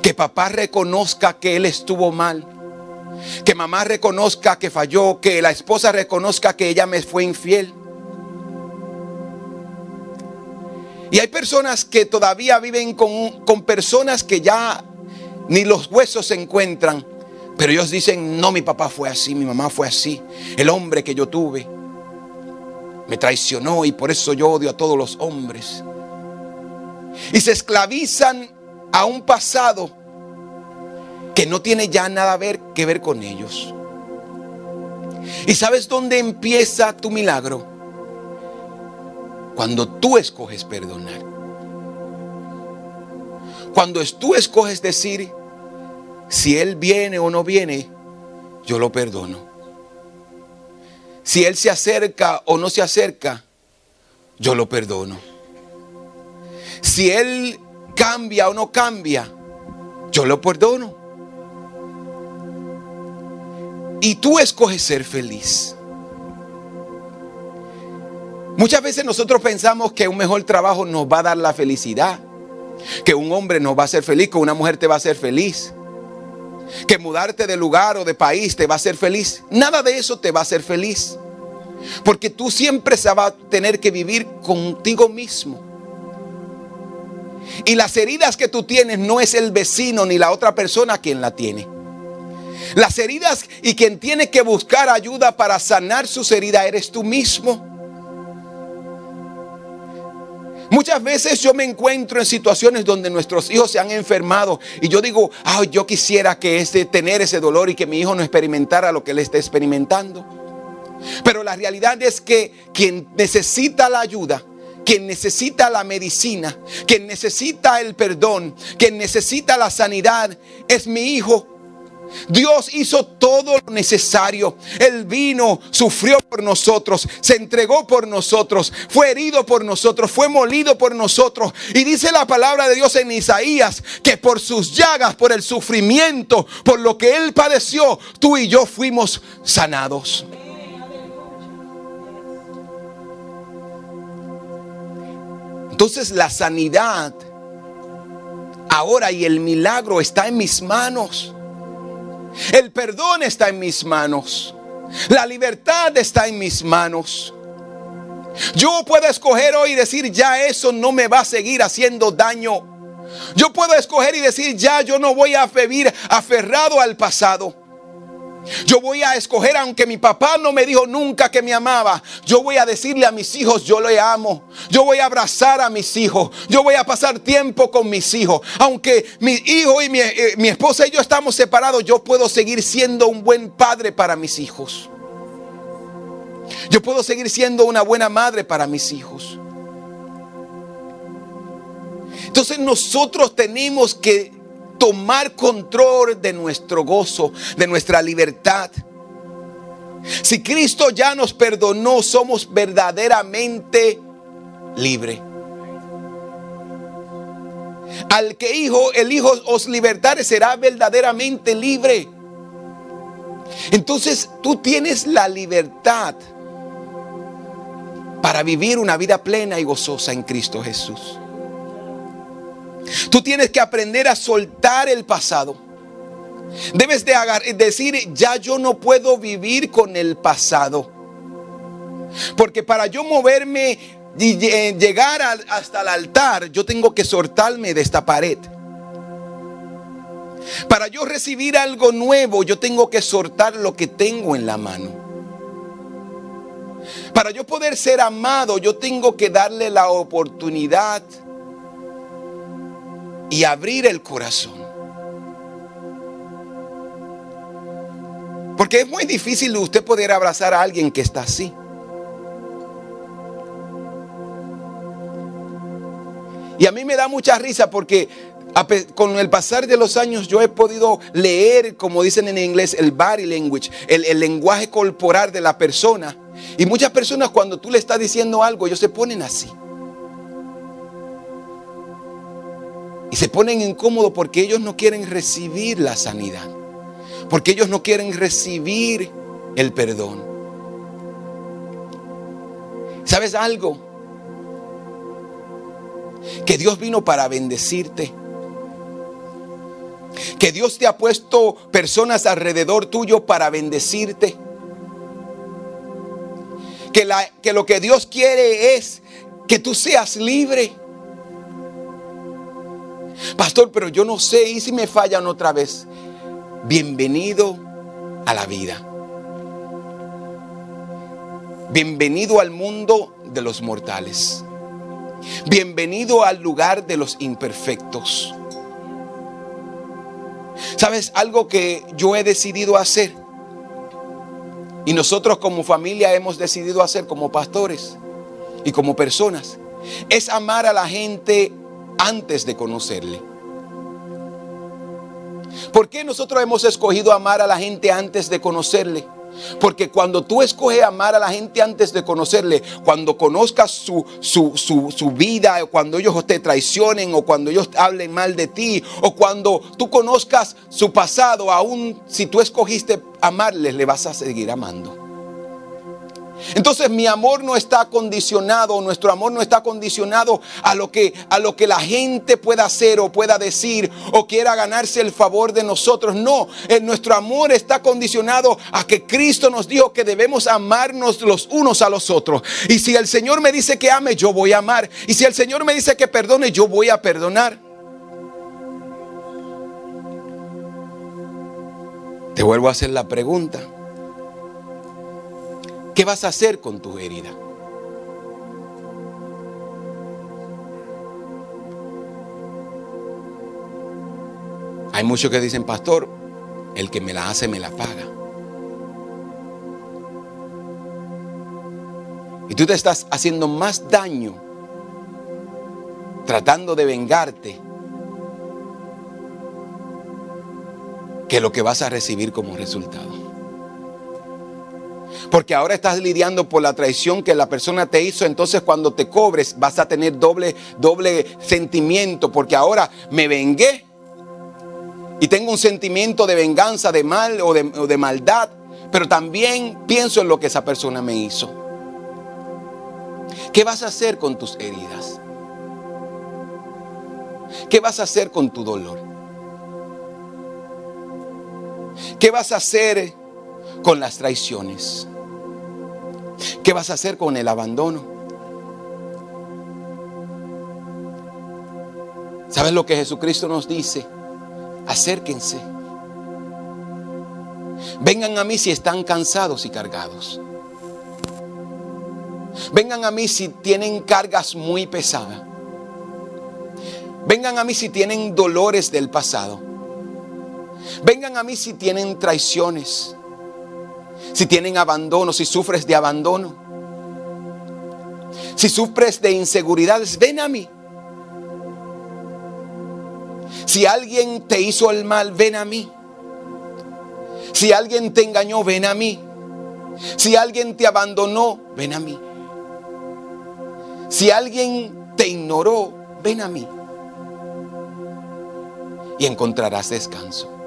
que papá reconozca que él estuvo mal, que mamá reconozca que falló, que la esposa reconozca que ella me fue infiel. Y hay personas que todavía viven con, personas que ya ni los huesos se encuentran. Pero ellos dicen, no, mi papá fue así, mi mamá fue así. El hombre que yo tuve me traicionó y por eso yo odio a todos los hombres. Y se esclavizan a un pasado que no tiene ya nada que ver con ellos. ¿Y sabes dónde empieza tu milagro? Cuando tú escoges perdonar. Cuando tú escoges decir, si Él viene o no viene, yo lo perdono. Si Él se acerca o no se acerca, yo lo perdono. Si Él cambia o no cambia, yo lo perdono. Y tú escoges ser feliz. Muchas veces nosotros pensamos que un mejor trabajo nos va a dar la felicidad, que un hombre nos va a hacer feliz, que una mujer te va a hacer feliz, que mudarte de lugar o de país te va a hacer feliz. Nada de eso te va a hacer feliz, porque tú siempre se va a tener que vivir contigo mismo. Y las heridas que tú tienes no es el vecino ni la otra persona quien la tiene. Las heridas y quien tiene que buscar ayuda para sanar sus heridas eres tú mismo. Muchas veces yo me encuentro en situaciones donde nuestros hijos se han enfermado y yo digo, ay, yo quisiera que ese tener ese dolor y que mi hijo no experimentara lo que él está experimentando. Pero la realidad es que quien necesita la ayuda, quien necesita la medicina, quien necesita el perdón, quien necesita la sanidad, es mi hijo. Dios hizo todo lo necesario. Él vino, sufrió por nosotros, se entregó por nosotros, fue herido por nosotros, fue molido por nosotros. Y dice la palabra de Dios en Isaías que por sus llagas, por el sufrimiento, por lo que Él padeció, tú y yo fuimos sanados. Entonces la sanidad ahora y el milagro está en mis manos. El perdón está en mis manos. La libertad está en mis manos. Yo puedo escoger hoy y decir, ya eso no me va a seguir haciendo daño. Yo puedo escoger y decir, ya yo no voy a vivir aferrado al pasado. Yo voy a escoger, aunque mi papá no me dijo nunca que me amaba, yo voy a decirle a mis hijos, yo le amo. Yo voy a abrazar a mis hijos. Yo voy a pasar tiempo con mis hijos. Aunque mi hijo y mi, eh, mi esposa y yo estamos separados, yo puedo seguir siendo un buen padre para mis hijos. Yo puedo seguir siendo una buena madre para mis hijos. Entonces nosotros tenemos que tomar control de nuestro gozo, de nuestra libertad. Si Cristo ya nos perdonó, somos verdaderamente libres. Al que hijo, el hijo os libertare será verdaderamente libre. Entonces tú tienes la libertad para vivir una vida plena y gozosa en Cristo Jesús. Tú tienes que aprender a soltar el pasado. Debes de decir, ya yo no puedo vivir con el pasado. Porque para yo moverme y llegar hasta el altar, yo tengo que soltarme de esta pared. Para yo recibir algo nuevo, yo tengo que soltar lo que tengo en la mano. Para yo poder ser amado, yo tengo que darle la oportunidad y abrir el corazón. Porque es muy difícil usted poder abrazar a alguien que está así. Y a mí me da mucha risa porque con el pasar de los años yo he podido leer, como dicen en inglés, el body language, el, lenguaje corporal de la persona. Y muchas personas cuando tú le estás diciendo algo, ellos se ponen así. Y se ponen incómodos porque ellos no quieren recibir la sanidad. Porque ellos no quieren recibir el perdón. ¿Sabes algo? Que Dios vino para bendecirte. Que Dios te ha puesto personas alrededor tuyo para bendecirte. Que, que lo que Dios quiere es que tú seas libre. Pastor, pero yo no sé, ¿y si me fallan otra vez? Bienvenido a la vida. Bienvenido al mundo de los mortales. Bienvenido al lugar de los imperfectos. ¿Sabes algo que yo he decidido hacer? Y nosotros como familia hemos decidido hacer como pastores y como personas. Es amar a la gente antes de conocerle. ¿Por qué nosotros hemos escogido amar a la gente antes de conocerle? Porque cuando tú escoges amar a la gente antes de conocerle, cuando conozcas su, su, su, su, vida, cuando ellos te traicionen, o cuando ellos hablen mal de ti, o cuando tú conozcas su pasado, aún si tú escogiste amarles, le vas a seguir amando. Entonces mi amor no está condicionado, nuestro amor no está condicionado a lo que a lo que la gente pueda hacer o pueda decir o quiera ganarse el favor de nosotros. No, eh, nuestro amor está condicionado a que Cristo nos dijo que debemos amarnos los unos a los otros. Y si el Señor me dice que ame, yo voy a amar. Y si el Señor me dice que perdone, yo voy a perdonar. Te vuelvo a hacer la pregunta. ¿Qué vas a hacer con tu herida? Hay muchos que dicen, pastor, el que me la hace me la paga. Y tú te estás haciendo más daño tratando de vengarte que lo que vas a recibir como resultado. Porque ahora estás lidiando por la traición que la persona te hizo, entonces cuando te cobres vas a tener doble, doble sentimiento, porque ahora me vengué y tengo un sentimiento de venganza, de mal o de, o de maldad, pero también pienso en lo que esa persona me hizo. ¿Qué vas a hacer con tus heridas? ¿Qué vas a hacer con tu dolor? ¿Qué vas a hacer con las traiciones? ¿Qué vas a hacer con el abandono? ¿Sabes lo que Jesucristo nos dice? Acérquense. Vengan a mí si están cansados y cargados. Vengan a mí si tienen cargas muy pesadas. Vengan a mí si tienen dolores del pasado. Vengan a mí si tienen traiciones, si tienen abandono, si sufres de abandono, si sufres de inseguridades, ven a mí. Si alguien te hizo el mal, ven a mí. Si alguien te engañó, ven a mí. Si alguien te abandonó, ven a mí. Si alguien te ignoró, ven a mí. Y encontrarás descanso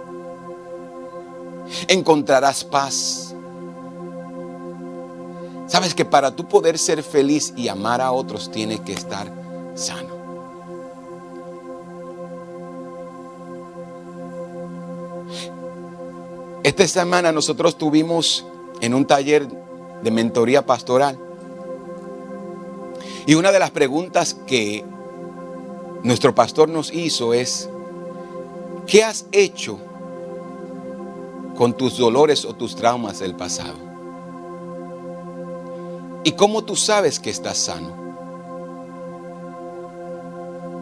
encontrarás paz. Sabes que para tú poder ser feliz y amar a otros tienes que estar sano. Esta semana nosotros tuvimos en un taller de mentoría pastoral. Y una de las preguntas que nuestro pastor nos hizo es, ¿qué has hecho con tus dolores o tus traumas del pasado? ¿Y cómo tú sabes que estás sano?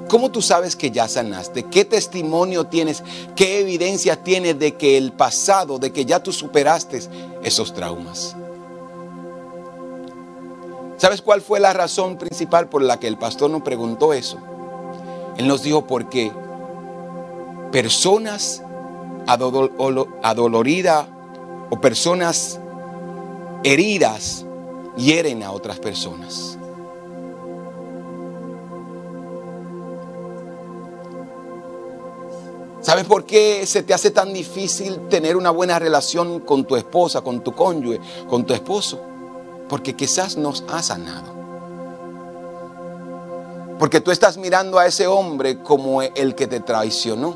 ¿Cómo tú sabes que ya sanaste? ¿Qué testimonio tienes? ¿Qué evidencia tienes de que el pasado, de que ya tú superaste esos traumas? ¿Sabes cuál fue la razón principal por la que el pastor nos preguntó eso? Él nos dijo porque personas adolorida o personas heridas hieren a otras personas. ¿Sabes por qué se te hace tan difícil tener una buena relación con tu esposa, con tu cónyuge, con tu esposo? Porque quizás nos ha sanado. Porque tú estás mirando a ese hombre como el que te traicionó.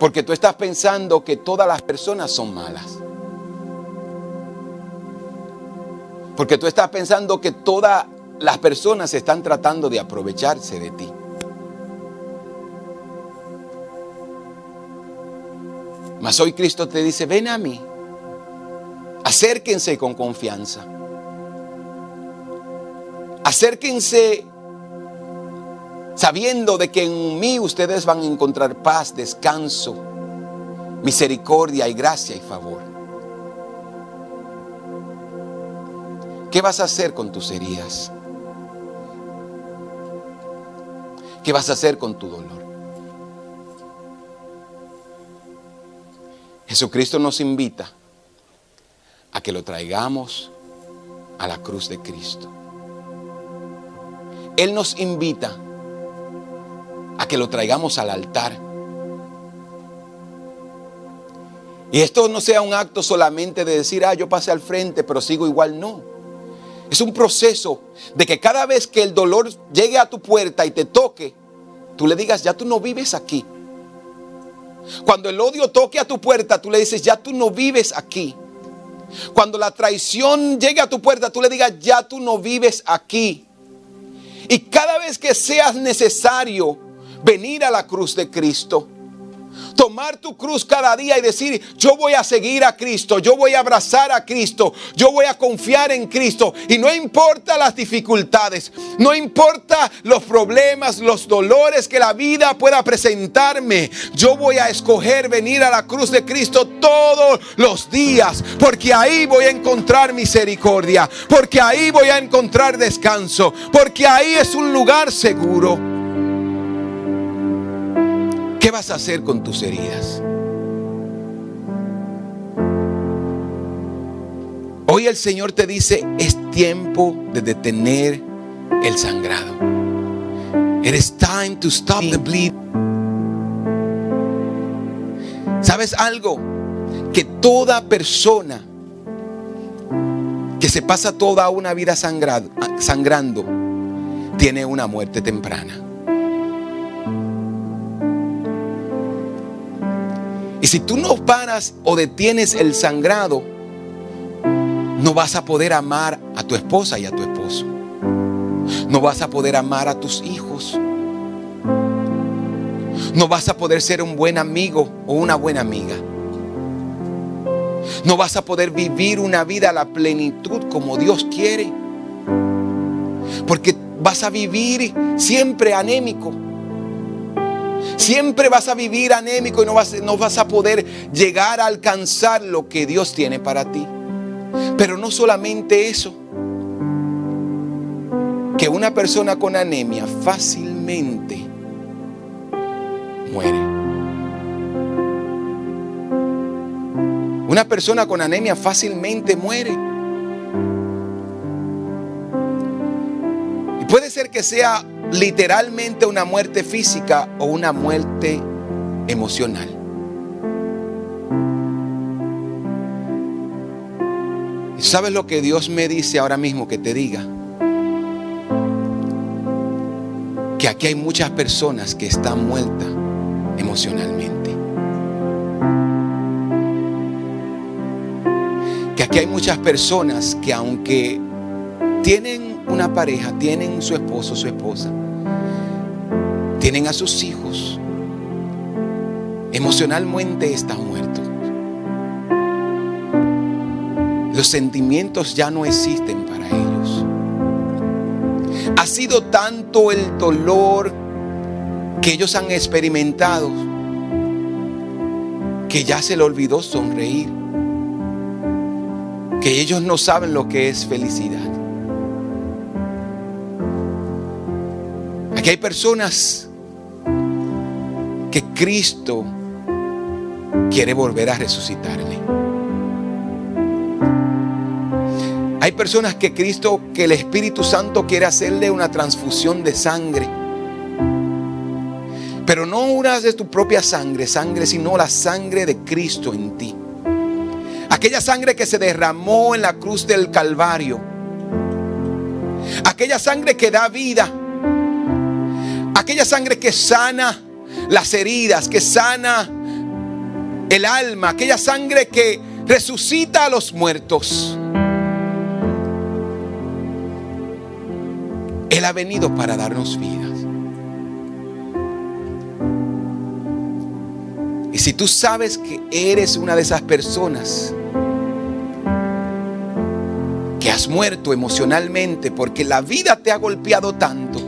Porque tú estás pensando que todas las personas son malas. Porque tú estás pensando que todas las personas están tratando de aprovecharse de ti. Mas hoy Cristo te dice, ven a mí, acérquense con confianza. Acérquense sabiendo de que en mí ustedes van a encontrar paz, descanso, misericordia y gracia y favor. ¿Qué vas a hacer con tus heridas? ¿Qué vas a hacer con tu dolor? Jesucristo nos invita a que lo traigamos a la cruz de Cristo. Él nos invita a que lo traigamos al altar. Y esto no sea un acto solamente de decir, ah, yo pasé al frente, pero sigo igual, no. Es un proceso de que cada vez que el dolor llegue a tu puerta y te toque, tú le digas, ya tú no vives aquí. Cuando el odio toque a tu puerta, tú le dices, ya tú no vives aquí. Cuando la traición llegue a tu puerta, tú le digas, ya tú no vives aquí. Y cada vez que seas necesario venir a la cruz de Cristo. Tomar tu cruz cada día y decir, yo voy a seguir a Cristo, yo voy a abrazar a Cristo, yo voy a confiar en Cristo. Y no importa las dificultades, no importa los problemas, los dolores que la vida pueda presentarme, yo voy a escoger venir a la cruz de Cristo todos los días, porque ahí voy a encontrar misericordia, porque ahí voy a encontrar descanso, porque ahí es un lugar seguro. ¿Qué vas a hacer con tus heridas? Hoy el Señor te dice, es tiempo de detener el sangrado. It is time to stop the bleed. ¿Sabes algo? Que toda persona que se pasa toda una vida sangrando tiene una muerte temprana. Y si tú no paras o detienes el sangrado, no vas a poder amar a tu esposa y a tu esposo. No vas a poder amar a tus hijos. No vas a poder ser un buen amigo o una buena amiga. No vas a poder vivir una vida a la plenitud como Dios quiere. Porque vas a vivir siempre anémico. Siempre vas a vivir anémico y no vas, a poder llegar a alcanzar lo que Dios tiene para ti. Pero no solamente eso, que una persona con anemia fácilmente muere. Una persona con anemia fácilmente muere. Y puede ser que sea literalmente una muerte física o una muerte emocional. ¿Sabes lo que Dios me dice ahora mismo que te diga? Que aquí hay muchas personas que están muertas emocionalmente. Que aquí hay muchas personas que aunque tienen una pareja, tienen su esposo, su esposa, tienen a sus hijos, emocionalmente están muertos. Los sentimientos ya no existen para ellos. Ha sido tanto el dolor que ellos han experimentado que ya se le olvidó sonreír. Que ellos no saben lo que es felicidad. Aquí hay personas que Cristo quiere volver a resucitarle. Hay personas que Cristo, que el Espíritu Santo quiere hacerle una transfusión de sangre. Pero no una de tu propia sangre, sangre, sino la sangre de Cristo en ti. Aquella sangre que se derramó en la cruz del Calvario. Aquella sangre que da vida. Aquella sangre que sana las heridas, que sana el alma. Aquella sangre que resucita a los muertos. Él ha venido para darnos vidas. Y si tú sabes que eres una de esas personas que has muerto emocionalmente porque la vida te ha golpeado tanto,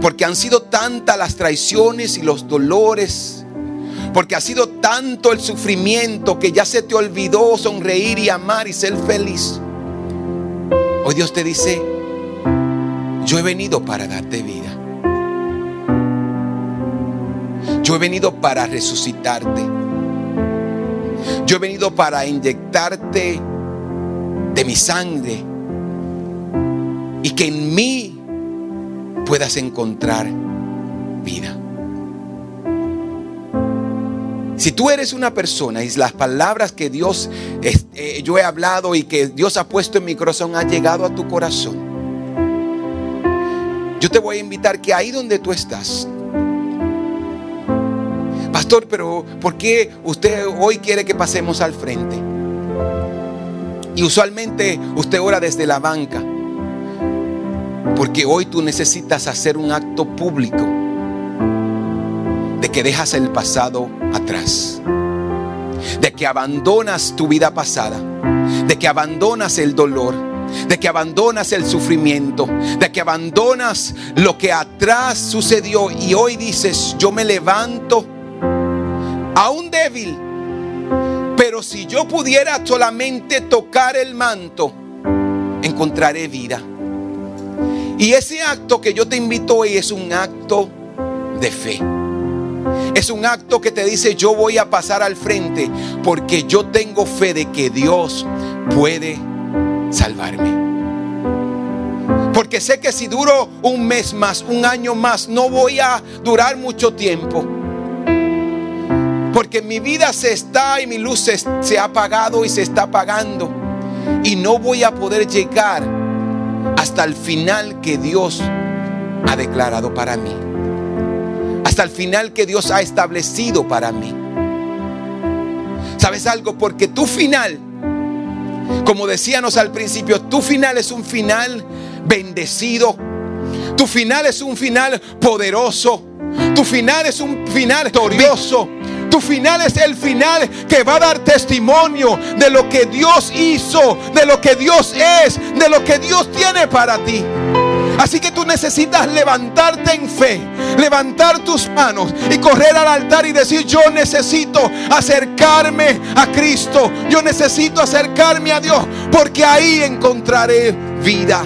porque han sido tantas las traiciones y los dolores, porque ha sido tanto el sufrimiento que ya se te olvidó sonreír y amar y ser feliz. Hoy Dios te dice, yo he venido para darte vida. Yo he venido para resucitarte. Yo he venido para inyectarte de mi sangre y que en mí puedas encontrar vida. Si tú eres una persona y las palabras que Dios, eh, yo he hablado y que Dios ha puesto en mi corazón ha llegado a tu corazón, yo te voy a invitar que ahí donde tú estás, pastor, pero ¿por qué usted hoy quiere que pasemos al frente? Y usualmente usted ora desde la banca, porque hoy tú necesitas hacer un acto público de que dejas el pasado atrás, de que abandonas tu vida pasada, de que abandonas el dolor de que abandonas el sufrimiento, de que abandonas lo que atrás sucedió y hoy dices, yo me levanto aún débil, pero si yo pudiera solamente tocar el manto, encontraré vida. Y ese acto que yo te invito hoy es un acto de fe. Es un acto que te dice yo voy a pasar al frente porque yo tengo fe de que Dios puede salvarme. Porque sé que si duro un mes más, un año más, no voy a durar mucho tiempo. Porque mi vida se está y mi luz se, ha apagado y se está apagando. Y no voy a poder llegar hasta el final que Dios ha declarado para mí. Hasta el final que Dios ha establecido para mí. ¿Sabes algo? Porque tu final, como decíamos al principio, tu final es un final bendecido. Tu final es un final poderoso. Tu final es un final victorioso. Tu final es el final que va a dar testimonio de lo que Dios hizo, de lo que Dios es, de lo que Dios tiene para ti. Así que tú necesitas levantarte en fe, levantar tus manos y correr al altar y decir, yo necesito acercarme a Cristo, yo necesito acercarme a Dios, porque ahí encontraré vida.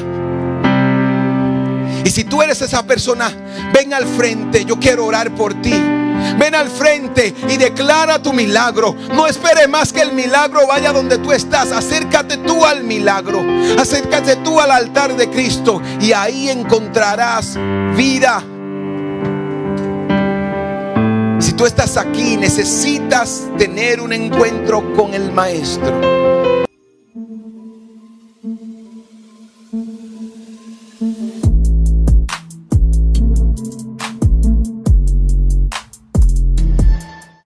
Y si tú eres esa persona, ven al frente, yo quiero orar por ti. Ven al frente y declara tu milagro. No espere más que el milagro vaya donde tú estás. Acércate tú al milagro. Acércate tú al altar de Cristo y ahí encontrarás vida. Si tú estás aquí, necesitas tener un encuentro con el Maestro.